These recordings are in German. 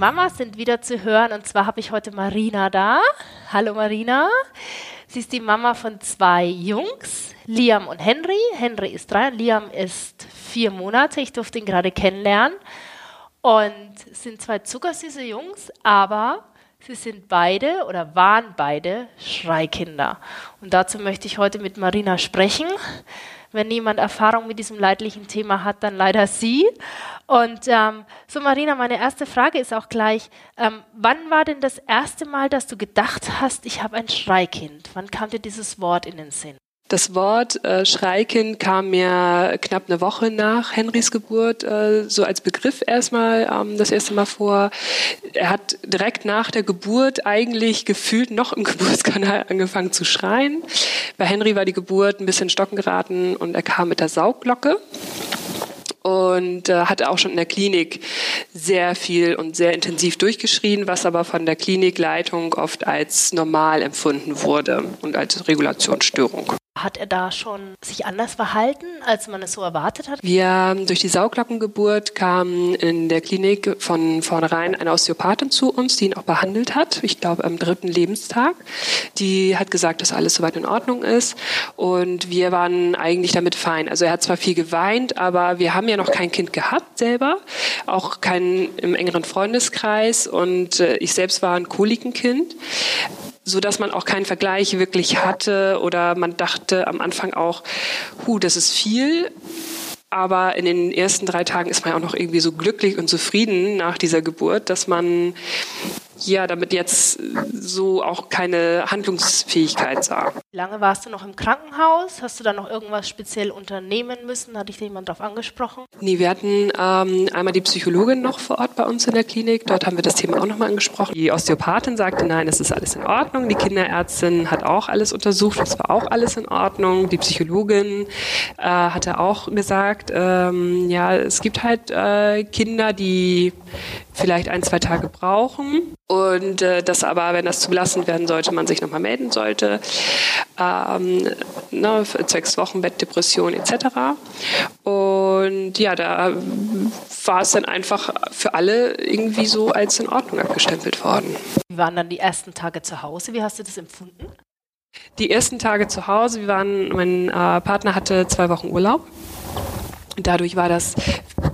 Mamas sind wieder zu hören und zwar habe ich heute Marina da. Hallo Marina. Sie ist die Mama von zwei Jungs, Liam und Henry. Henry ist drei Liam ist vier Monate. Ich durfte ihn gerade kennenlernen. Und sind zwei zuckersüße Jungs, aber sie sind beide oder waren beide Schreikinder. Und dazu möchte ich heute mit Marina sprechen. Wenn niemand Erfahrung mit diesem leidlichen Thema hat, dann leider sie. Und ähm, so, Marina, meine erste Frage ist auch gleich, ähm, wann war denn das erste Mal, dass du gedacht hast, ich habe ein Schreikind? Wann kam dir dieses Wort in den Sinn? Das Wort äh, Schreikind kam mir knapp eine Woche nach Henrys Geburt äh, so als Begriff erstmal ähm, das erste Mal vor. Er hat direkt nach der Geburt eigentlich gefühlt noch im Geburtskanal angefangen zu schreien. Bei Henry war die Geburt ein bisschen stocken geraten und er kam mit der Saugglocke und äh, hatte auch schon in der Klinik sehr viel und sehr intensiv durchgeschrien, was aber von der Klinikleitung oft als normal empfunden wurde und als Regulationsstörung. Hat er da schon sich anders verhalten, als man es so erwartet hat? Wir durch die Sauglockengeburt kam in der Klinik von vornherein eine Osteopathin zu uns, die ihn auch behandelt hat. Ich glaube am dritten Lebenstag. Die hat gesagt, dass alles soweit in Ordnung ist und wir waren eigentlich damit fein. Also er hat zwar viel geweint, aber wir haben ja noch kein Kind gehabt selber, auch kein im engeren Freundeskreis und äh, ich selbst war ein Kolikenkind so dass man auch keinen Vergleich wirklich hatte oder man dachte am Anfang auch, hu, das ist viel. Aber in den ersten drei Tagen ist man ja auch noch irgendwie so glücklich und zufrieden nach dieser Geburt, dass man ja, damit jetzt so auch keine Handlungsfähigkeit sah. Wie lange warst du noch im Krankenhaus? Hast du da noch irgendwas speziell unternehmen müssen? Hat dich jemand darauf angesprochen? Nee, wir hatten ähm, einmal die Psychologin noch vor Ort bei uns in der Klinik. Dort haben wir das Thema auch nochmal angesprochen. Die Osteopathin sagte, nein, es ist alles in Ordnung. Die Kinderärztin hat auch alles untersucht. Es war auch alles in Ordnung. Die Psychologin äh, hatte auch gesagt, ähm, ja, es gibt halt äh, Kinder, die vielleicht ein, zwei Tage brauchen. Und äh, das aber, wenn das zugelassen werden sollte, man sich nochmal melden sollte. Ähm, ne, zwecks Wochenbett, Depression etc. Und ja, da war es dann einfach für alle irgendwie so als in Ordnung abgestempelt worden. Wie waren dann die ersten Tage zu Hause? Wie hast du das empfunden? Die ersten Tage zu Hause, wir waren, mein äh, Partner hatte zwei Wochen Urlaub. Dadurch war das,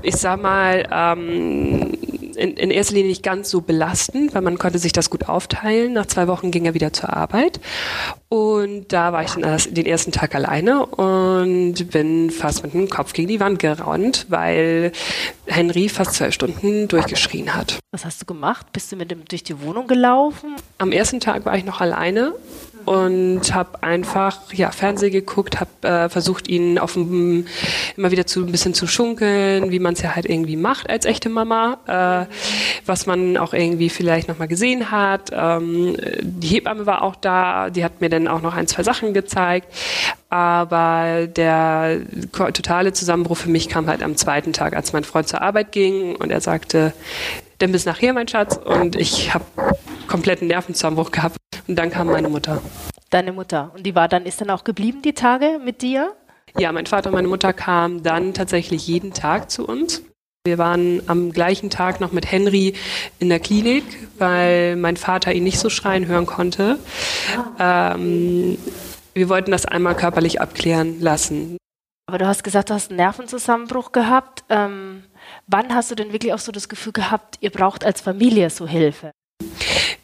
ich sag mal, ähm, in, in erster Linie nicht ganz so belastend, weil man konnte sich das gut aufteilen. Nach zwei Wochen ging er wieder zur Arbeit und da war ich dann den ersten Tag alleine und bin fast mit dem Kopf gegen die Wand gerannt, weil Henry fast zwölf Stunden durchgeschrien hat. Was hast du gemacht? Bist du mit dem durch die Wohnung gelaufen? Am ersten Tag war ich noch alleine und habe einfach ja Fernsehen geguckt, habe äh, versucht ihn auf dem, immer wieder zu ein bisschen zu schunkeln, wie man es ja halt irgendwie macht als echte Mama, äh, was man auch irgendwie vielleicht noch mal gesehen hat. Ähm, die Hebamme war auch da, die hat mir dann auch noch ein zwei Sachen gezeigt, aber der totale Zusammenbruch für mich kam halt am zweiten Tag, als mein Freund zur Arbeit ging und er sagte, dann bis nachher, mein Schatz. Und ich habe kompletten Nervenzusammenbruch gehabt. Und dann kam meine Mutter. Deine Mutter. Und die war dann, ist dann auch geblieben, die Tage mit dir? Ja, mein Vater und meine Mutter kamen dann tatsächlich jeden Tag zu uns. Wir waren am gleichen Tag noch mit Henry in der Klinik, weil mein Vater ihn nicht so schreien hören konnte. Ähm, wir wollten das einmal körperlich abklären lassen. Aber du hast gesagt, du hast einen Nervenzusammenbruch gehabt. Ähm, wann hast du denn wirklich auch so das Gefühl gehabt, ihr braucht als Familie so Hilfe?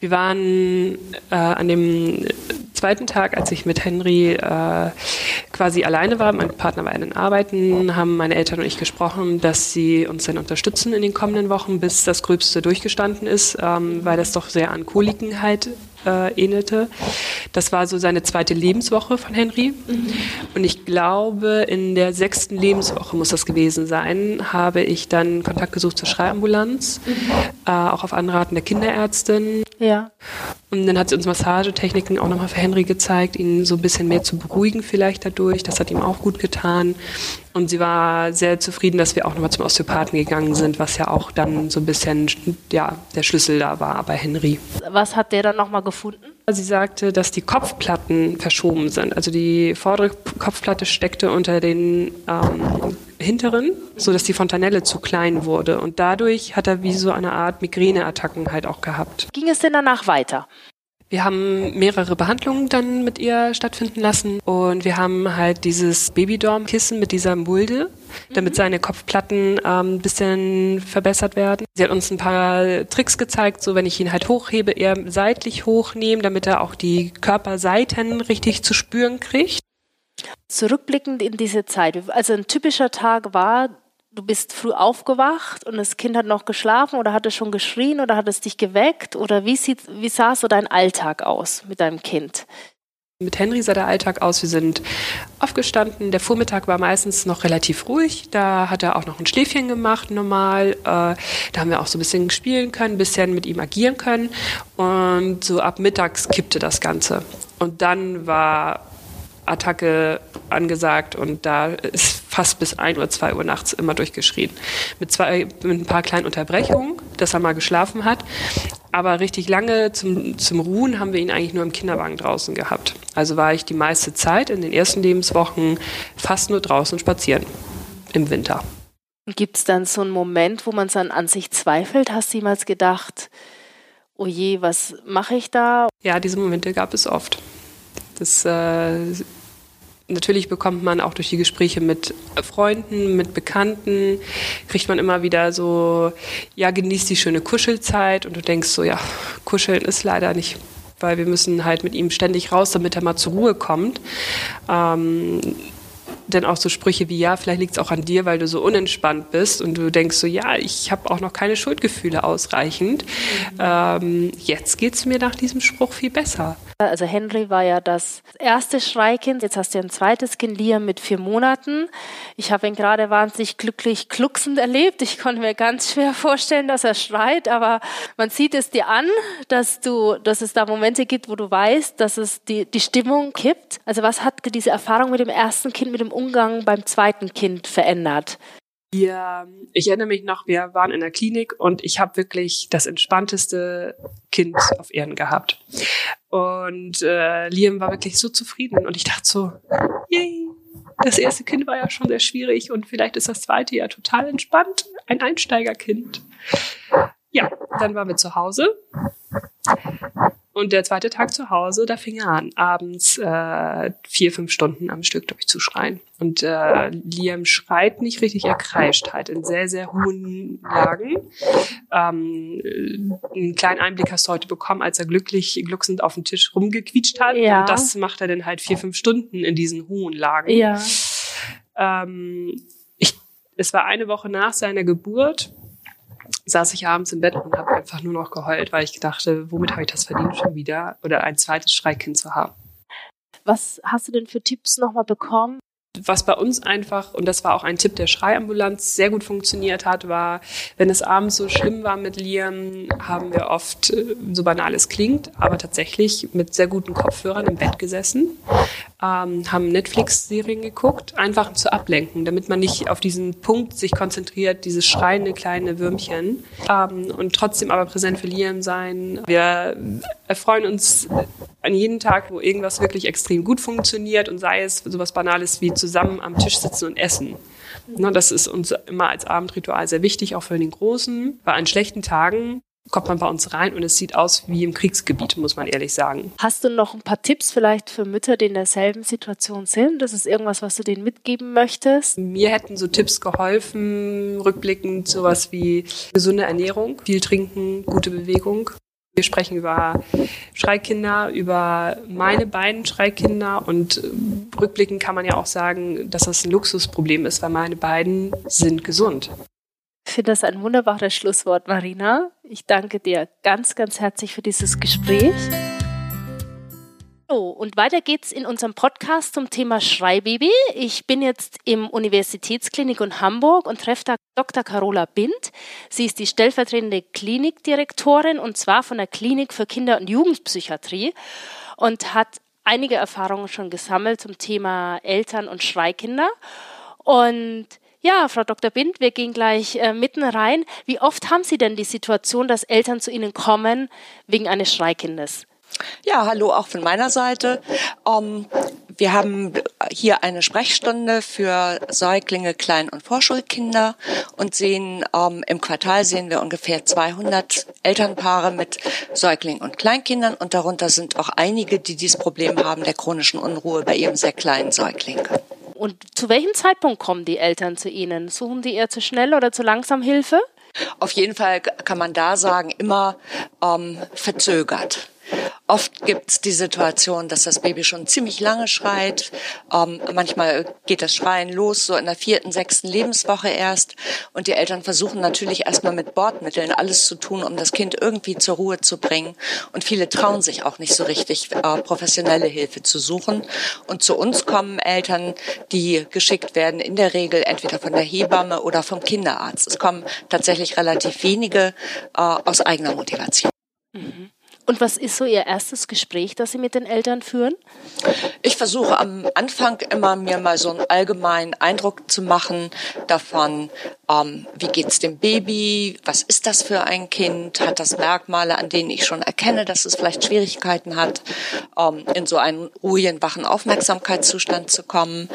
Wir waren äh, an dem zweiten Tag, als ich mit Henry äh, quasi alleine war, mein Partner war in den Arbeiten, haben meine Eltern und ich gesprochen, dass sie uns dann unterstützen in den kommenden Wochen, bis das Gröbste durchgestanden ist, ähm, weil das doch sehr an Koliken halt äh, ähnelte. Das war so seine zweite Lebenswoche von Henry. Mhm. Und ich glaube, in der sechsten Lebenswoche muss das gewesen sein, habe ich dann Kontakt gesucht zur Schreiambulanz, mhm. äh, auch auf Anraten der Kinderärztin. Ja. Und dann hat sie uns Massagetechniken auch nochmal für Henry gezeigt, ihn so ein bisschen mehr zu beruhigen vielleicht dadurch. Das hat ihm auch gut getan. Und sie war sehr zufrieden, dass wir auch nochmal zum Osteopathen gegangen sind, was ja auch dann so ein bisschen ja, der Schlüssel da war bei Henry. Was hat der dann nochmal gefunden? Sie sagte, dass die Kopfplatten verschoben sind. Also die vordere Kopfplatte steckte unter den ähm, hinteren, sodass die Fontanelle zu klein wurde. Und dadurch hat er wie so eine Art Migräneattacken halt auch gehabt. Ging es denn danach weiter? Wir haben mehrere Behandlungen dann mit ihr stattfinden lassen und wir haben halt dieses Babydorm-Kissen mit dieser Mulde, damit mhm. seine Kopfplatten ähm, ein bisschen verbessert werden. Sie hat uns ein paar Tricks gezeigt, so wenn ich ihn halt hochhebe, eher seitlich hochnehmen, damit er auch die Körperseiten richtig zu spüren kriegt. Zurückblickend in diese Zeit, also ein typischer Tag war, du bist früh aufgewacht und das Kind hat noch geschlafen oder hat es schon geschrien oder hat es dich geweckt? Oder wie, sieht, wie sah so dein Alltag aus mit deinem Kind? Mit Henry sah der Alltag aus. Wir sind aufgestanden. Der Vormittag war meistens noch relativ ruhig. Da hat er auch noch ein Schläfchen gemacht, normal. Äh, da haben wir auch so ein bisschen spielen können, ein bisschen mit ihm agieren können. Und so ab mittags kippte das Ganze. Und dann war Attacke angesagt und da ist fast bis 1 Uhr, 2 Uhr nachts immer durchgeschrien. Mit, zwei, mit ein paar kleinen Unterbrechungen, dass er mal geschlafen hat. Aber richtig lange zum, zum Ruhen haben wir ihn eigentlich nur im Kinderwagen draußen gehabt. Also war ich die meiste Zeit in den ersten Lebenswochen fast nur draußen spazieren im Winter. Gibt es dann so einen Moment, wo man dann an sich zweifelt? Hast du jemals gedacht, oh je, was mache ich da? Ja, diese Momente gab es oft. Das äh, natürlich bekommt man auch durch die Gespräche mit Freunden, mit Bekannten, kriegt man immer wieder so, ja, genießt die schöne Kuschelzeit und du denkst so, ja, kuscheln ist leider nicht, weil wir müssen halt mit ihm ständig raus, damit er mal zur Ruhe kommt. Ähm, denn auch so Sprüche wie, ja, vielleicht liegt es auch an dir, weil du so unentspannt bist und du denkst so, ja, ich habe auch noch keine Schuldgefühle ausreichend. Mhm. Ähm, jetzt geht es mir nach diesem Spruch viel besser. Also Henry war ja das erste Schreikind, jetzt hast du ein zweites Kind, Liam mit vier Monaten. Ich habe ihn gerade wahnsinnig glücklich klucksend erlebt. Ich konnte mir ganz schwer vorstellen, dass er schreit, aber man sieht es dir an, dass du, dass es da Momente gibt, wo du weißt, dass es die, die Stimmung kippt. Also was hat diese Erfahrung mit dem ersten Kind, mit dem Umgang beim zweiten Kind verändert? Ja, ich erinnere mich noch, wir waren in der Klinik und ich habe wirklich das entspannteste Kind auf Erden gehabt. Und äh, Liam war wirklich so zufrieden und ich dachte so, yay, das erste Kind war ja schon sehr schwierig und vielleicht ist das zweite ja total entspannt, ein Einsteigerkind. Ja, dann waren wir zu Hause und der zweite Tag zu Hause, da fing er an, abends äh, vier, fünf Stunden am Stück durchzuschreien. Und äh, Liam schreit nicht richtig, er kreischt halt in sehr, sehr hohen Lagen. Ähm, einen kleinen Einblick hast du heute bekommen, als er glücklich glucksend auf dem Tisch rumgequietscht hat. Ja. Und das macht er dann halt vier, fünf Stunden in diesen hohen Lagen. Ja. Ähm, ich, es war eine Woche nach seiner Geburt saß ich abends im Bett und habe einfach nur noch geheult, weil ich dachte, womit habe ich das verdient schon wieder oder ein zweites Schreikind zu haben. Was hast du denn für Tipps nochmal bekommen? Was bei uns einfach, und das war auch ein Tipp der Schreiambulanz, sehr gut funktioniert hat, war, wenn es abends so schlimm war mit Liam, haben wir oft, äh, so banal es klingt, aber tatsächlich mit sehr guten Kopfhörern im Bett gesessen, ähm, haben Netflix-Serien geguckt, einfach zu ablenken, damit man nicht auf diesen Punkt sich konzentriert, dieses schreiende kleine Würmchen, ähm, und trotzdem aber präsent für Liam sein. Wir erfreuen uns an jedem Tag, wo irgendwas wirklich extrem gut funktioniert und sei es sowas Banales wie zusammen am Tisch sitzen und essen. Ne, das ist uns immer als Abendritual sehr wichtig, auch für den Großen. Bei an schlechten Tagen kommt man bei uns rein und es sieht aus wie im Kriegsgebiet, muss man ehrlich sagen. Hast du noch ein paar Tipps vielleicht für Mütter, die in derselben Situation sind? Das ist irgendwas, was du denen mitgeben möchtest? Mir hätten so Tipps geholfen, rückblickend sowas wie gesunde Ernährung, viel trinken, gute Bewegung. Wir sprechen über Schreikinder, über meine beiden Schreikinder und äh, rückblickend kann man ja auch sagen, dass das ein Luxusproblem ist, weil meine beiden sind gesund. Ich finde das ein wunderbares Schlusswort, Marina. Ich danke dir ganz, ganz herzlich für dieses Gespräch. So, und weiter geht's in unserem Podcast zum Thema Schreibaby. Ich bin jetzt im Universitätsklinik in Hamburg und treffe da Dr. Carola Bind. Sie ist die stellvertretende Klinikdirektorin und zwar von der Klinik für Kinder- und Jugendpsychiatrie und hat einige Erfahrungen schon gesammelt zum Thema Eltern und Schreikinder. Und ja, Frau Dr. Bind, wir gehen gleich äh, mitten rein. Wie oft haben Sie denn die Situation, dass Eltern zu Ihnen kommen wegen eines Schreikindes? Ja, hallo auch von meiner Seite. Um, ähm, wir haben hier eine Sprechstunde für Säuglinge, Klein- und Vorschulkinder und sehen um, ähm, im Quartal sehen wir ungefähr 200 Elternpaare mit Säuglingen und Kleinkindern und darunter sind auch einige, die dieses Problem haben der chronischen Unruhe bei ihrem sehr kleinen Säugling. Und zu welchem Zeitpunkt kommen die Eltern zu Ihnen? Suchen die eher zu schnell oder zu langsam Hilfe? Auf jeden Fall kann man da sagen, immer ähm, verzögert. Oft gibt es die Situation, dass das Baby schon ziemlich lange schreit. Ähm, manchmal geht das Schreien los, so in der vierten, sechsten Lebenswoche erst. Und die Eltern versuchen natürlich erstmal mit Bordmitteln alles zu tun, um das Kind irgendwie zur Ruhe zu bringen. Und viele trauen sich auch nicht so richtig, äh, professionelle Hilfe zu suchen. Und zu uns kommen Eltern, die geschickt werden, in der Regel entweder von der Hebamme oder vom Kinderarzt. Es kommen tatsächlich relativ wenige äh, aus eigener Motivation. Mhm. Und was ist so Ihr erstes Gespräch, das Sie mit den Eltern führen? Ich versuche am Anfang immer mir mal so einen allgemeinen Eindruck zu machen davon, ähm, wie geht's dem Baby, was ist das für ein Kind, hat das Merkmale, an denen ich schon erkenne, dass es vielleicht Schwierigkeiten hat, ähm, in so einen ruhigen, wachen Aufmerksamkeitszustand zu kommen.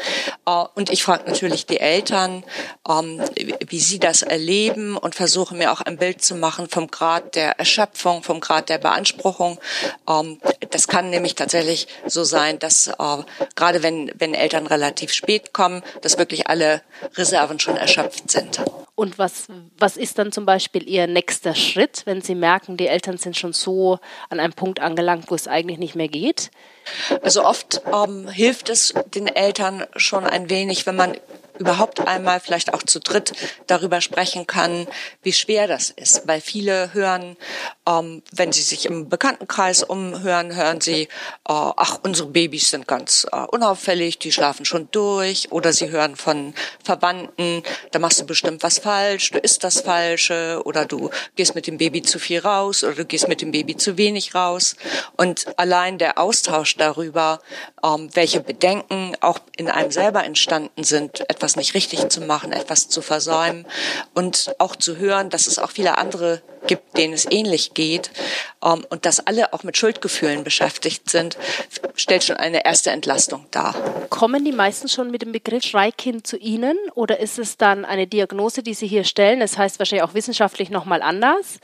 Äh, und ich frage natürlich die Eltern, ähm, wie sie das erleben und versuche mir auch ein Bild zu machen vom Grad der Erschöpfung, vom Grad der Beanspruchung. Ähm, das kann nämlich tatsächlich so sein, dass äh, gerade wenn, wenn Eltern relativ spät kommen, dass wirklich alle Reserven schon erschöpft sind. Und was, was ist dann zum Beispiel Ihr nächster Schritt, wenn Sie merken, die Eltern sind schon so an einem Punkt angelangt, wo es eigentlich nicht mehr geht? Also oft ähm, hilft es den Eltern schon ein wenig, wenn man überhaupt einmal vielleicht auch zu dritt darüber sprechen kann, wie schwer das ist. Weil viele hören, ähm, wenn sie sich im Bekanntenkreis umhören, hören sie, äh, ach, unsere Babys sind ganz äh, unauffällig, die schlafen schon durch. Oder sie hören von Verwandten, da machst du bestimmt was falsch, du isst das Falsche oder du gehst mit dem Baby zu viel raus oder du gehst mit dem Baby zu wenig raus. Und allein der Austausch darüber, ähm, welche Bedenken auch in einem selber entstanden sind, etwas nicht richtig zu machen, etwas zu versäumen und auch zu hören, dass es auch viele andere gibt, denen es ähnlich geht ähm, und dass alle auch mit Schuldgefühlen beschäftigt sind, stellt schon eine erste Entlastung dar. Kommen die meisten schon mit dem Begriff Schreikind zu Ihnen oder ist es dann eine Diagnose, die Sie hier stellen? Das heißt wahrscheinlich auch wissenschaftlich nochmal anders.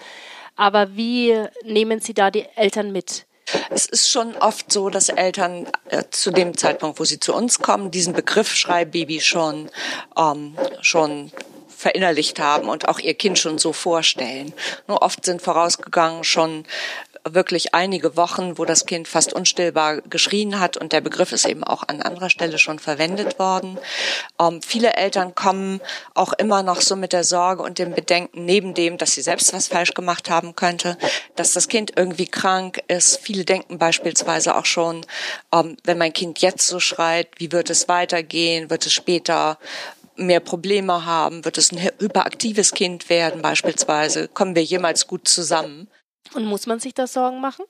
Aber wie nehmen Sie da die Eltern mit? Es ist schon oft so, dass Eltern äh, zu dem Zeitpunkt, wo sie zu uns kommen, diesen Begriff Schreibbaby schon, ähm, schon verinnerlicht haben und auch ihr Kind schon so vorstellen. Nur oft sind vorausgegangen schon wirklich einige Wochen, wo das Kind fast unstillbar geschrien hat und der Begriff ist eben auch an anderer Stelle schon verwendet worden. Ähm, viele Eltern kommen auch immer noch so mit der Sorge und dem Bedenken, neben dem, dass sie selbst was falsch gemacht haben könnte, dass das Kind irgendwie krank ist. Viele denken beispielsweise auch schon, ähm, wenn mein Kind jetzt so schreit, wie wird es weitergehen? Wird es später mehr Probleme haben? Wird es ein hyperaktives Kind werden beispielsweise? Kommen wir jemals gut zusammen? Und muss man sich da Sorgen machen?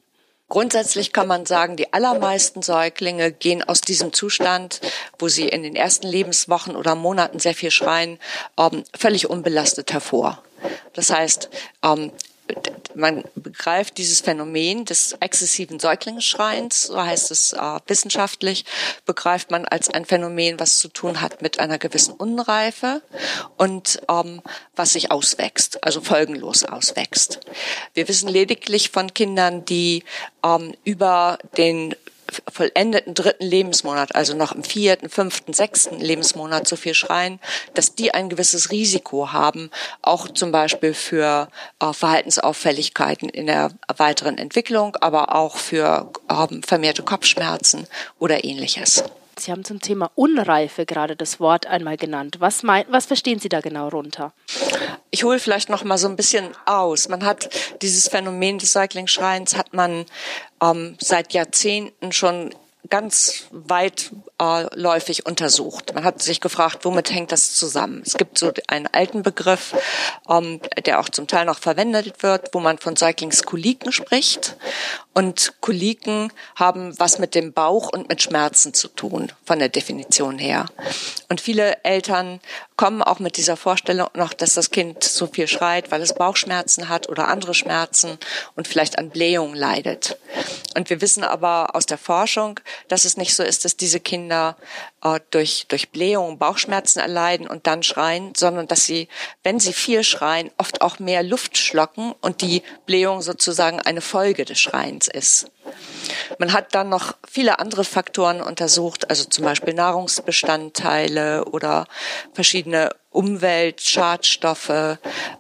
Grundsätzlich kann man sagen, die allermeisten Säuglinge gehen aus diesem Zustand, wo sie in den ersten Lebenswochen oder Monaten sehr viel schreien, ähm, völlig unbelastet hervor. Das heißt, ähm, man begreift dieses Phänomen des exzessiven Säuglingsschreins, so heißt es äh, wissenschaftlich, begreift man als ein Phänomen, was zu tun hat mit einer gewissen Unreife und ähm, was sich auswächst, also folgenlos auswächst. Wir wissen lediglich von Kindern, die ähm, über den vollendeten dritten Lebensmonat, also noch im vierten, fünften, sechsten Lebensmonat so viel schreien, dass die ein gewisses Risiko haben, auch zum Beispiel für äh, Verhaltensauffälligkeiten in der weiteren Entwicklung, aber auch für äh, vermehrte Kopfschmerzen oder ähnliches. Sie haben zum Thema Unreife gerade das Wort einmal genannt. Was, mein, was verstehen Sie da genau runter? Ich hole vielleicht noch mal so ein bisschen aus. Man hat dieses Phänomen des Cycling-Schreins hat man ähm, seit Jahrzehnten schon ganz weitläufig äh, untersucht. Man hat sich gefragt, womit hängt das zusammen? Es gibt so einen alten Begriff, ähm, der auch zum Teil noch verwendet wird, wo man von Säuglingskoliken spricht. Und Koliken haben was mit dem Bauch und mit Schmerzen zu tun, von der Definition her. Und viele Eltern kommen auch mit dieser Vorstellung noch, dass das Kind so viel schreit, weil es Bauchschmerzen hat oder andere Schmerzen und vielleicht an Blähungen leidet. Und wir wissen aber aus der Forschung, dass es nicht so ist, dass diese Kinder äh, durch, durch Blähungen Bauchschmerzen erleiden und dann schreien, sondern dass sie, wenn sie viel schreien, oft auch mehr Luft schlocken und die Blähung sozusagen eine Folge des Schreins ist. Man hat dann noch viele andere Faktoren untersucht, also zum Beispiel Nahrungsbestandteile oder verschiedene Umweltschadstoffe,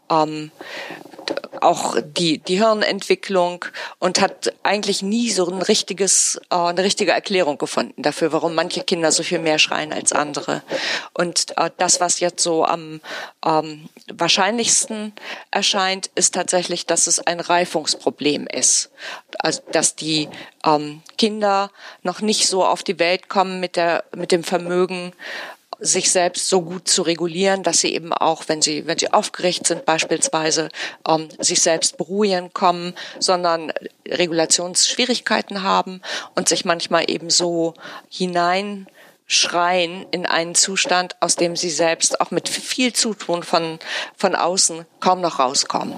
ähm, auch die, die Hirnentwicklung und hat eigentlich nie so ein richtiges, äh, eine richtige Erklärung gefunden dafür, warum manche Kinder so viel mehr schreien als andere. Und äh, das, was jetzt so am ähm, wahrscheinlichsten erscheint, ist tatsächlich, dass es ein Reifungsproblem ist. Also, dass die ähm, Kinder noch nicht so auf die Welt kommen mit der, mit dem Vermögen, sich selbst so gut zu regulieren, dass sie eben auch, wenn sie, wenn sie aufgeregt sind beispielsweise, ähm, sich selbst beruhigen kommen, sondern Regulationsschwierigkeiten haben und sich manchmal eben so hinein schreien in einen Zustand, aus dem sie selbst auch mit viel Zutun von, von außen kaum noch rauskommen.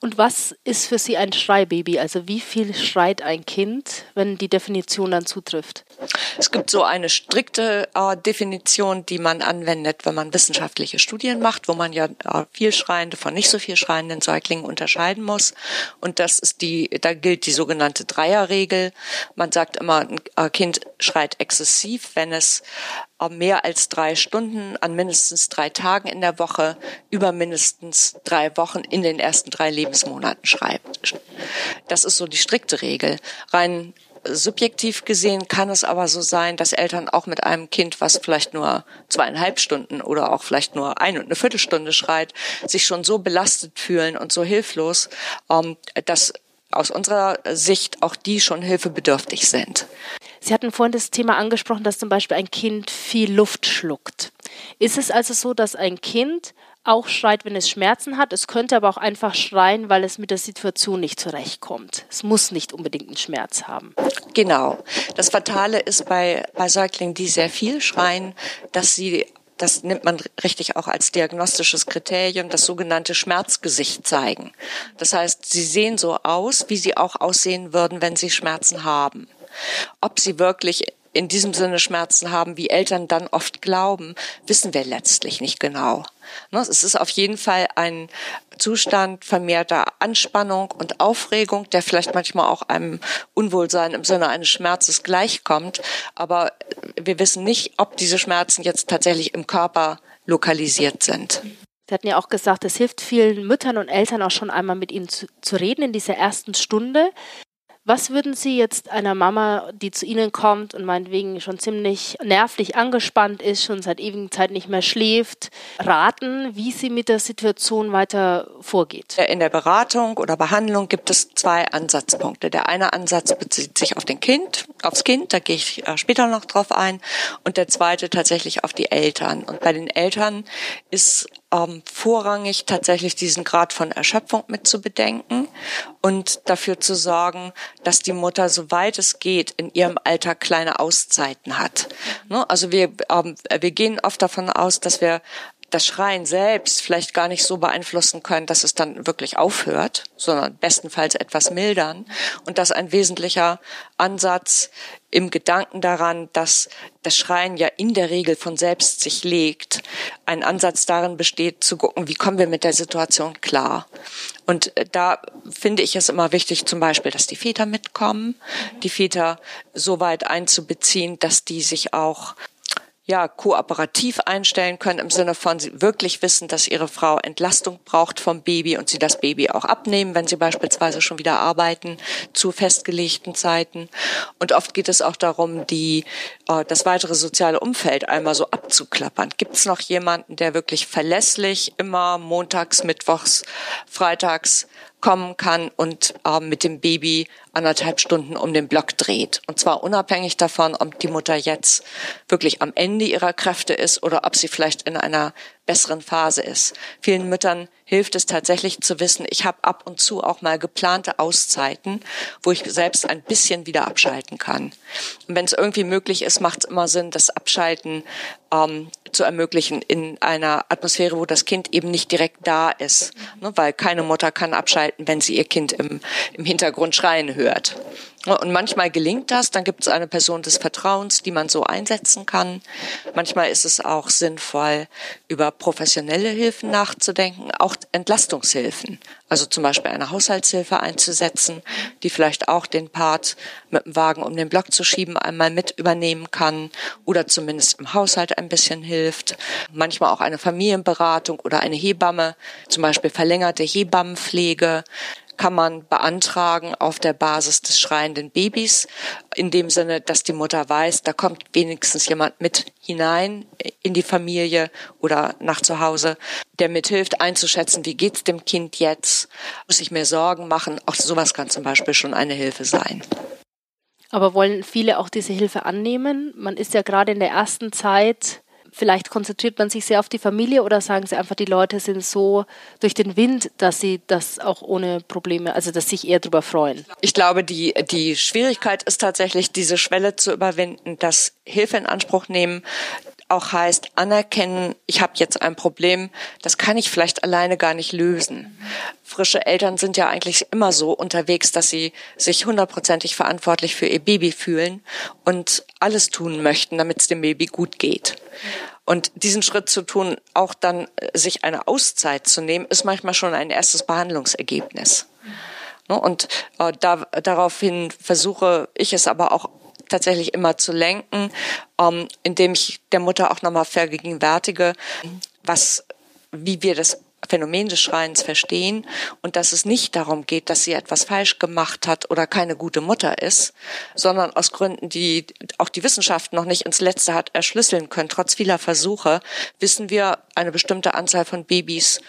Und was ist für Sie ein Schreibaby? Also wie viel schreit ein Kind, wenn die Definition dann zutrifft? Es gibt so eine strikte äh, Definition, die man anwendet, wenn man wissenschaftliche Studien macht, wo man ja äh, viel schreiende von nicht so viel schreienden Säuglingen unterscheiden muss. Und das ist die, da gilt die sogenannte Dreierregel. Man sagt immer, ein äh, Kind schreit exzessiv, wenn es mehr als drei Stunden an mindestens drei Tagen in der Woche über mindestens drei Wochen in den ersten drei Lebensmonaten schreibt. Das ist so die strikte Regel. Rein subjektiv gesehen kann es aber so sein, dass Eltern auch mit einem Kind, was vielleicht nur zweieinhalb Stunden oder auch vielleicht nur eine und eine Viertelstunde schreit, sich schon so belastet fühlen und so hilflos, ähm, dass aus unserer Sicht auch die schon hilfebedürftig sind. Sie hatten vorhin das Thema angesprochen, dass zum Beispiel ein Kind viel Luft schluckt. Ist es also so, dass ein Kind auch schreit, wenn es Schmerzen hat. Es könnte aber auch einfach schreien, weil es mit der Situation nicht zurechtkommt. Es muss nicht unbedingt einen Schmerz haben. Genau. Das Fatale ist bei, bei Säuglingen, die sehr viel schreien, dass sie das nimmt man richtig auch als diagnostisches Kriterium, das sogenannte Schmerzgesicht zeigen. Das heißt, sie sehen so aus, wie sie auch aussehen würden, wenn sie Schmerzen haben. Ob sie wirklich in diesem Sinne Schmerzen haben, wie Eltern dann oft glauben, wissen wir letztlich nicht genau. Ne, es ist auf jeden Fall ein Zustand vermehrter Anspannung und Aufregung, der vielleicht manchmal auch einem Unwohlsein im Sinne eines Schmerzes gleichkommt. Aber wir wissen nicht, ob diese Schmerzen jetzt tatsächlich im Körper lokalisiert sind. Sie hatten ja auch gesagt, es hilft vielen Müttern und Eltern auch schon einmal mit ihnen zu, zu reden in dieser ersten Stunde. Was würden Sie jetzt einer Mama, die zu Ihnen kommt und meinetwegen schon ziemlich nervlich angespannt ist, schon seit ewigen Zeit nicht mehr schläft, raten, wie sie mit der Situation weiter vorgeht? In der Beratung oder Behandlung gibt es zwei Ansatzpunkte. Der eine Ansatz bezieht sich auf den Kind, aufs Kind, da gehe ich äh, später noch drauf ein, und der zweite tatsächlich auf die Eltern. Und bei den Eltern ist ähm, vorrangig tatsächlich diesen Grad von Erschöpfung mit zu bedenken und dafür zu sorgen, dass die Mutter, soweit es geht, in ihrem Alltag kleine Auszeiten hat. Ne? Also wir, ähm, wir gehen oft davon aus, dass wir das Schreien selbst vielleicht gar nicht so beeinflussen können, dass es dann wirklich aufhört, sondern bestenfalls etwas mildern. Und dass ein wesentlicher Ansatz im Gedanken daran, dass das Schreien ja in der Regel von selbst sich legt, ein Ansatz darin besteht, zu gucken, wie kommen wir mit der Situation klar. Und äh, da finde ich es immer wichtig, zum Beispiel, dass die Väter mitkommen, die Väter so weit einzubeziehen, dass die sich auch ja, kooperativ einstellen können, im Sinne von, sie wirklich wissen, dass ihre Frau Entlastung braucht vom Baby und sie das Baby auch abnehmen, wenn sie beispielsweise schon wieder arbeiten zu festgelegten Zeiten. Und oft geht es auch darum, die, äh, das weitere soziale Umfeld einmal so abzuklappern. Gibt es noch jemanden, der wirklich verlässlich immer montags, mittwochs, freitags kommen kann und äh, mit dem Baby anderthalb Stunden um den Block dreht. Und zwar unabhängig davon, ob die Mutter jetzt wirklich am Ende ihrer Kräfte ist oder ob sie vielleicht in einer besseren Phase ist. Vielen Müttern hilft es tatsächlich zu wissen, ich habe ab und zu auch mal geplante Auszeiten, wo ich selbst ein bisschen wieder abschalten kann. Und wenn es irgendwie möglich ist, macht es immer Sinn, das Abschalten ähm, zu ermöglichen in einer Atmosphäre, wo das Kind eben nicht direkt da ist. Ne, weil keine Mutter kann abschalten, wenn sie ihr Kind im, im Hintergrund schreien hört. Und manchmal gelingt das, dann gibt es eine Person des Vertrauens, die man so einsetzen kann. Manchmal ist es auch sinnvoll, über professionelle Hilfen nachzudenken, auch Entlastungshilfen. Also zum Beispiel eine Haushaltshilfe einzusetzen, die vielleicht auch den Part mit dem Wagen um den Block zu schieben einmal mit übernehmen kann oder zumindest im Haushalt ein bisschen hilft. Manchmal auch eine Familienberatung oder eine Hebamme, zum Beispiel verlängerte Hebammenpflege kann man beantragen auf der Basis des schreienden Babys, in dem Sinne, dass die Mutter weiß, da kommt wenigstens jemand mit hinein in die Familie oder nach zu Hause, der mithilft einzuschätzen, wie geht's dem Kind jetzt, muss ich mir Sorgen machen. Auch sowas kann zum Beispiel schon eine Hilfe sein. Aber wollen viele auch diese Hilfe annehmen? Man ist ja gerade in der ersten Zeit vielleicht konzentriert man sich sehr auf die Familie oder sagen Sie einfach, die Leute sind so durch den Wind, dass sie das auch ohne Probleme, also dass sich eher darüber freuen? Ich glaube, die, die Schwierigkeit ist tatsächlich, diese Schwelle zu überwinden, dass Hilfe in Anspruch nehmen auch heißt, anerkennen, ich habe jetzt ein Problem, das kann ich vielleicht alleine gar nicht lösen. Frische Eltern sind ja eigentlich immer so unterwegs, dass sie sich hundertprozentig verantwortlich für ihr Baby fühlen und alles tun möchten, damit es dem Baby gut geht. Und diesen Schritt zu tun, auch dann äh, sich eine Auszeit zu nehmen, ist manchmal schon ein erstes Behandlungsergebnis. Ne, und äh, da, daraufhin versuche ich es aber auch tatsächlich immer zu lenken, ähm, indem ich der Mutter auch nochmal vergegenwärtige, was, wie wir das Phänomen des Schreiens verstehen und dass es nicht darum geht, dass sie etwas falsch gemacht hat oder keine gute Mutter ist, sondern aus Gründen, die auch die Wissenschaft noch nicht ins Letzte hat erschlüsseln können. Trotz vieler Versuche wissen wir, eine bestimmte Anzahl von Babys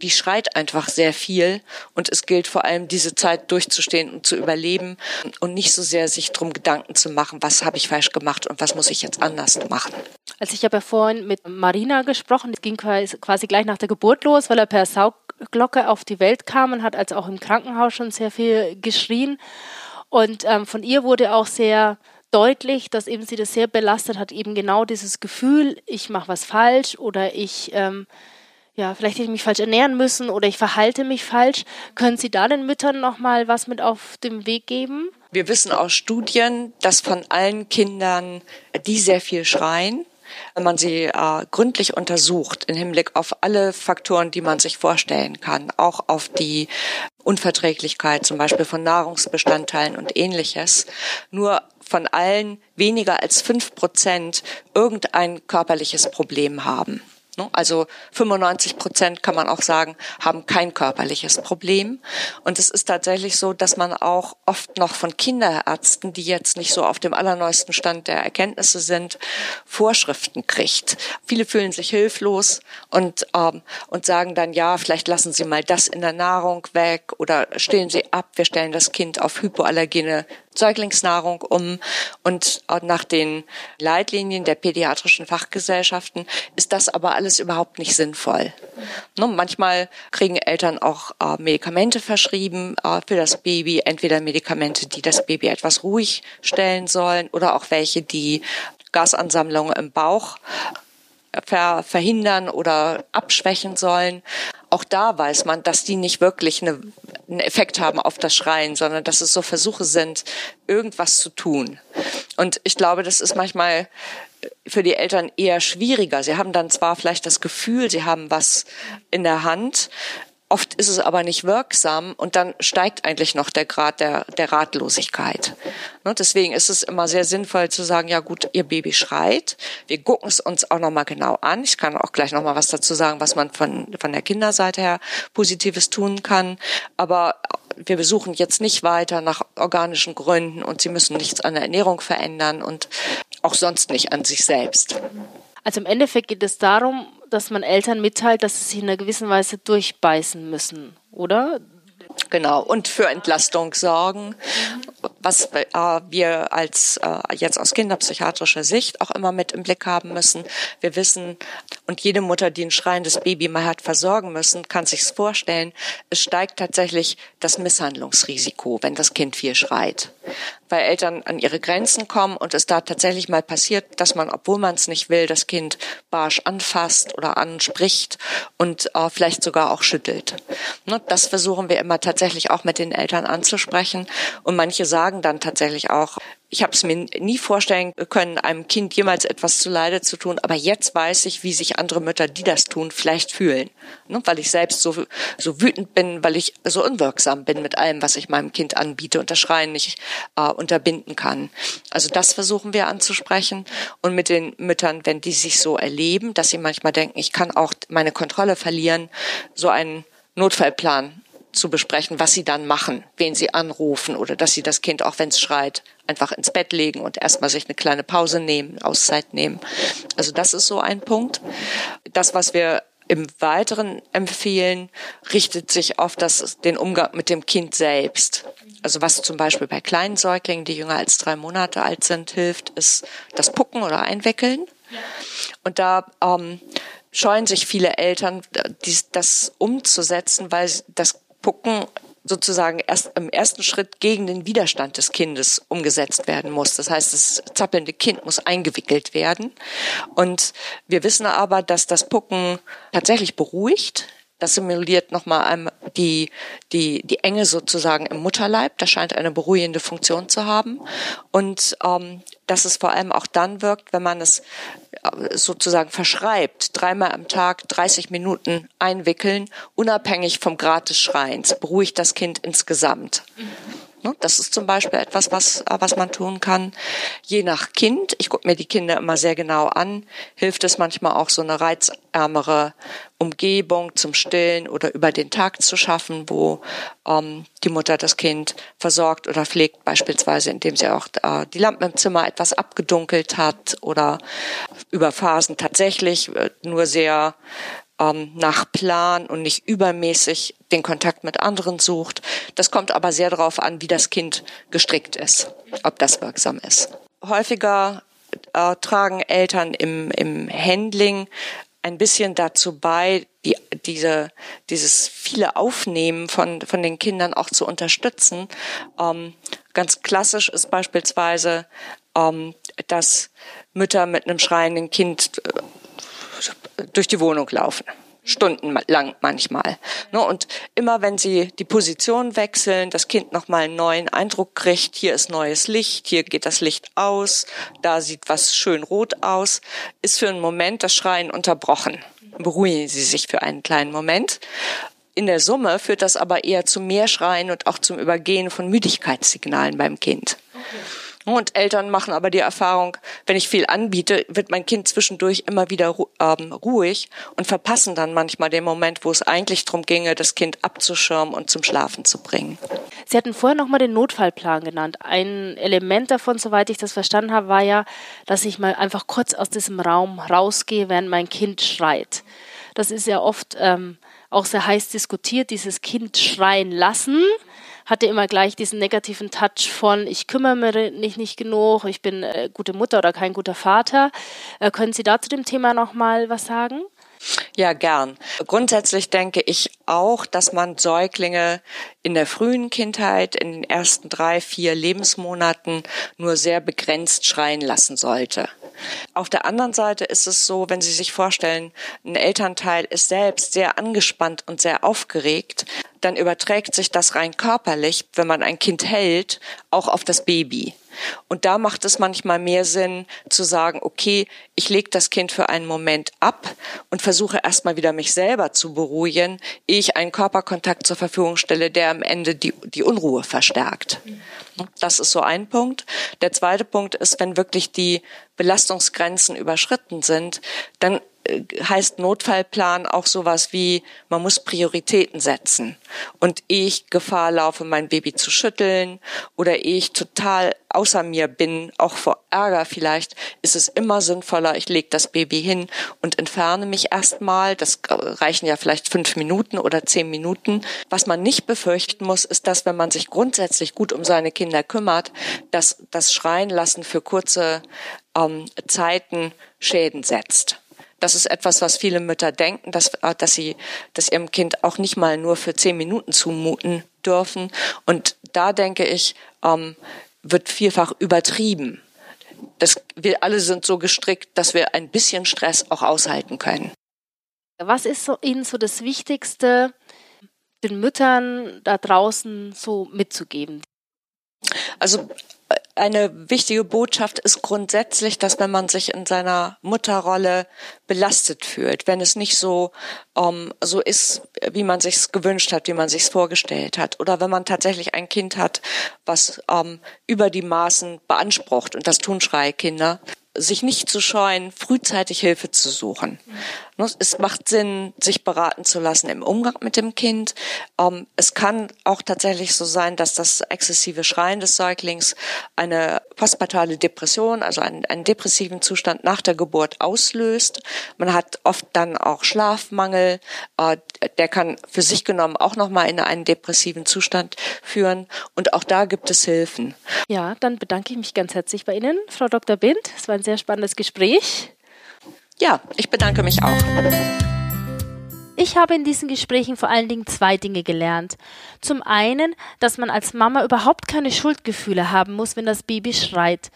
die schreit einfach sehr viel und es gilt vor allem diese Zeit durchzustehen und zu überleben und nicht so sehr sich drum Gedanken zu machen, was habe ich falsch gemacht und was muss ich jetzt anders machen. Also ich habe ja vorhin mit Marina gesprochen, es ging quasi gleich nach der Geburt los, weil er per Saugglocke auf die Welt kam und hat also auch im Krankenhaus schon sehr viel geschrien und ähm, von ihr wurde auch sehr deutlich, dass eben sie das sehr belastet hat, eben genau dieses Gefühl, ich mache was falsch oder ich ähm, ja, vielleicht hätte ich mich falsch ernähren müssen oder ich verhalte mich falsch. Können Sie da den Müttern noch mal was mit auf den Weg geben? Wir wissen aus Studien, dass von allen Kindern, die sehr viel schreien, wenn man sie äh, gründlich untersucht im Hinblick auf alle Faktoren, die man sich vorstellen kann, auch auf die Unverträglichkeit zum Beispiel von Nahrungsbestandteilen und ähnliches, nur von allen weniger als fünf Prozent irgendein körperliches Problem haben. Ne? Also 95 Prozent kann man auch sagen, haben kein körperliches Problem. Und es ist tatsächlich so, dass man auch oft noch von Kinderärzten, die jetzt nicht so auf dem allerneuesten Stand der Erkenntnisse sind, Vorschriften kriegt. Viele fühlen sich hilflos und, ähm, und sagen dann, ja, vielleicht lassen Sie mal das in der Nahrung weg oder stillen Sie ab, wir stellen das Kind auf hypoallergene Säuglingsnahrung um. Und nach den Leitlinien der pädiatrischen Fachgesellschaften ist das aber alles überhaupt nicht sinnvoll. Ne, manchmal kriegen Eltern auch äh, Medikamente verschrieben äh, für das Baby, entweder Medikamente, die das Baby etwas ruhig stellen sollen oder auch welche, die Gasansammlungen im Bauch ver verhindern oder abschwächen sollen. Auch da weiß man, dass die nicht wirklich eine, einen Effekt haben auf das Schreien, sondern dass es so Versuche sind, irgendwas zu tun. Und ich glaube, das ist manchmal für die Eltern eher schwieriger. Sie haben dann zwar vielleicht das Gefühl, sie haben was in der Hand, Oft ist es aber nicht wirksam und dann steigt eigentlich noch der Grad der, der Ratlosigkeit. Ne, deswegen ist es immer sehr sinnvoll zu sagen, ja gut, Ihr Baby schreit. Wir gucken es uns auch nochmal genau an. Ich kann auch gleich nochmal was dazu sagen, was man von, von der Kinderseite her Positives tun kann. Aber wir besuchen jetzt nicht weiter nach organischen Gründen und Sie müssen nichts an der Ernährung verändern und auch sonst nicht an sich selbst. Also im Endeffekt geht es darum, dass man Eltern mitteilt, dass sie sich in einer gewissen Weise durchbeißen müssen, oder? Genau, und für Entlastung sorgen. Was äh, wir als äh, jetzt aus kinderpsychiatrischer Sicht auch immer mit im Blick haben müssen. Wir wissen, und jede Mutter, die ein schreiendes Baby mal hat versorgen müssen, kann sich's vorstellen, es steigt tatsächlich das Misshandlungsrisiko, wenn das Kind viel schreit. Weil Eltern an ihre Grenzen kommen und es da tatsächlich mal passiert, dass man, obwohl man es nicht will, das Kind barsch anfasst oder anspricht und äh, vielleicht sogar auch schüttelt. Ne, das versuchen wir immer tatsächlich auch mit den Eltern anzusprechen. Und manche sagen dann tatsächlich auch, ich habe es mir nie vorstellen können, einem Kind jemals etwas zu Leide zu tun, aber jetzt weiß ich, wie sich andere Mütter, die das tun, vielleicht fühlen. Ne? Weil ich selbst so, so wütend bin, weil ich so unwirksam bin mit allem, was ich meinem Kind anbiete und das Schreien nicht äh, unterbinden kann. Also das versuchen wir anzusprechen. Und mit den Müttern, wenn die sich so erleben, dass sie manchmal denken, ich kann auch meine Kontrolle verlieren, so einen Notfallplan zu besprechen, was sie dann machen, wen sie anrufen oder dass sie das Kind, auch wenn es schreit, einfach ins Bett legen und erstmal sich eine kleine Pause nehmen, Auszeit nehmen. Also das ist so ein Punkt. Das, was wir im Weiteren empfehlen, richtet sich auf das, den Umgang mit dem Kind selbst. Also was zum Beispiel bei kleinen Säuglingen, die jünger als drei Monate alt sind, hilft, ist das Pucken oder Einwickeln. Und da ähm, scheuen sich viele Eltern, dies, das umzusetzen, weil das Pucken sozusagen erst im ersten Schritt gegen den Widerstand des Kindes umgesetzt werden muss. Das heißt, das zappelnde Kind muss eingewickelt werden. Und wir wissen aber, dass das Pucken tatsächlich beruhigt. Das simuliert nochmal die, die, die Enge sozusagen im Mutterleib. Das scheint eine beruhigende Funktion zu haben. Und ähm, dass es vor allem auch dann wirkt, wenn man es äh, sozusagen verschreibt, dreimal am Tag 30 Minuten einwickeln, unabhängig vom Grad des Schreins, beruhigt das Kind insgesamt. Ne, das ist zum Beispiel etwas, was, äh, was man tun kann. Je nach Kind, ich gucke mir die Kinder immer sehr genau an, hilft es manchmal auch so eine reizärmere Umgebung zum Stillen oder über den Tag zu schaffen, wo ähm, die Mutter das Kind versorgt oder pflegt, beispielsweise indem sie auch äh, die Lampen im Zimmer etwas abgedunkelt hat oder über Phasen tatsächlich äh, nur sehr ähm, nach Plan und nicht übermäßig den Kontakt mit anderen sucht. Das kommt aber sehr darauf an, wie das Kind gestrickt ist, ob das wirksam ist. Häufiger äh, tragen Eltern im, im Handling ein bisschen dazu bei, die, diese, dieses viele Aufnehmen von, von den Kindern auch zu unterstützen. Ähm, ganz klassisch ist beispielsweise, ähm, dass Mütter mit einem schreienden Kind äh, durch die Wohnung laufen stundenlang manchmal. Ne, und immer wenn sie die Position wechseln, das Kind nochmal einen neuen Eindruck kriegt, hier ist neues Licht, hier geht das Licht aus, da sieht was schön rot aus, ist für einen Moment das Schreien unterbrochen. Beruhigen Sie sich für einen kleinen Moment. In der Summe führt das aber eher zu mehr Schreien und auch zum Übergehen von Müdigkeitssignalen beim Kind. Okay. Und Eltern machen aber die Erfahrung, wenn ich viel anbiete, wird mein Kind zwischendurch immer wieder ähm, ruhig und verpassen dann manchmal den Moment, wo es eigentlich darum ginge, das Kind abzuschirmen und zum Schlafen zu bringen. Sie hatten vorher noch mal den Notfallplan genannt. Ein Element davon, soweit ich das verstanden habe, war ja, dass ich mal einfach kurz aus diesem Raum rausgehe, während mein Kind schreit. Das ist ja oft ähm, auch sehr heiß diskutiert, dieses Kind schreien lassen hatte immer gleich diesen negativen Touch von, ich kümmere mich nicht genug, ich bin äh, gute Mutter oder kein guter Vater. Äh, können Sie da zu dem Thema noch mal was sagen? Ja, gern. Grundsätzlich denke ich auch, dass man Säuglinge in der frühen Kindheit, in den ersten drei, vier Lebensmonaten nur sehr begrenzt schreien lassen sollte. Auf der anderen Seite ist es so, wenn Sie sich vorstellen, ein Elternteil ist selbst sehr angespannt und sehr aufgeregt, dann überträgt sich das rein körperlich, wenn man ein Kind hält, auch auf das Baby. Und da macht es manchmal mehr Sinn zu sagen, okay, ich lege das Kind für einen Moment ab und versuche erstmal wieder mich selber zu beruhigen, ehe ich einen Körperkontakt zur Verfügung stelle, der am Ende die, die Unruhe verstärkt. Das ist so ein Punkt. Der zweite Punkt ist, wenn wirklich die Belastungsgrenzen überschritten sind, dann äh, heißt Notfallplan auch sowas wie, man muss Prioritäten setzen. Und ich Gefahr laufe, mein Baby zu schütteln oder ich total außer mir bin, auch vor Ärger vielleicht, ist es immer sinnvoller, ich lege das Baby hin und entferne mich erstmal. Das reichen ja vielleicht fünf Minuten oder zehn Minuten. Was man nicht befürchten muss, ist, dass wenn man sich grundsätzlich gut um seine Kinder kümmert, dass das Schreien lassen für kurze ähm, Zeiten Schäden setzt. Das ist etwas, was viele Mütter denken, dass, äh, dass sie dass ihrem Kind auch nicht mal nur für zehn Minuten zumuten dürfen. Und da denke ich, ähm, wird vielfach übertrieben. Das, wir alle sind so gestrickt, dass wir ein bisschen Stress auch aushalten können. Was ist so Ihnen so das Wichtigste, den Müttern da draußen so mitzugeben? Also eine wichtige Botschaft ist grundsätzlich, dass wenn man sich in seiner Mutterrolle belastet fühlt, wenn es nicht so ähm, so ist, wie man sich's gewünscht hat, wie man sich's vorgestellt hat, oder wenn man tatsächlich ein Kind hat, was ähm, über die Maßen beansprucht, und das tun Schreikinder, sich nicht zu scheuen, frühzeitig Hilfe zu suchen. Mhm. Es macht Sinn, sich beraten zu lassen im Umgang mit dem Kind. Ähm, es kann auch tatsächlich so sein, dass das exzessive Schreien des Säuglings eine postpartale Depression, also einen, einen depressiven Zustand nach der Geburt auslöst. Man hat oft dann auch Schlafmangel. Äh, der kann für sich genommen auch nochmal in einen depressiven Zustand führen. Und auch da gibt es Hilfen. Ja, dann bedanke ich mich ganz herzlich bei Ihnen, Frau Dr. Bind. Es war ein sehr spannendes Gespräch. Ja, ich bedanke mich auch. Ich habe in diesen Gesprächen vor allen Dingen zwei Dinge gelernt. Zum einen, dass man als Mama überhaupt keine Schuldgefühle haben muss, wenn das Baby schreit.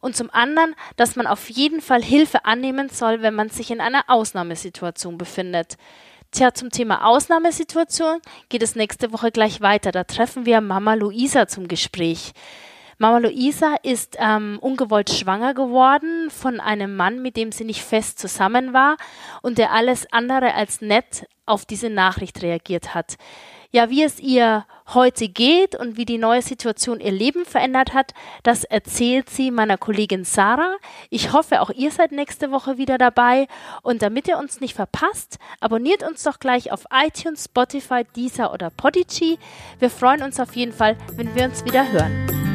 Und zum anderen, dass man auf jeden Fall Hilfe annehmen soll, wenn man sich in einer Ausnahmesituation befindet. Tja, zum Thema Ausnahmesituation geht es nächste Woche gleich weiter. Da treffen wir Mama Luisa zum Gespräch. Mama Luisa ist ähm, ungewollt schwanger geworden von einem Mann, mit dem sie nicht fest zusammen war und der alles andere als nett auf diese Nachricht reagiert hat. Ja, wie es ihr heute geht und wie die neue Situation ihr Leben verändert hat, das erzählt sie meiner Kollegin Sarah. Ich hoffe, auch ihr seid nächste Woche wieder dabei. Und damit ihr uns nicht verpasst, abonniert uns doch gleich auf iTunes, Spotify, Deezer oder Podigy. Wir freuen uns auf jeden Fall, wenn wir uns wieder hören.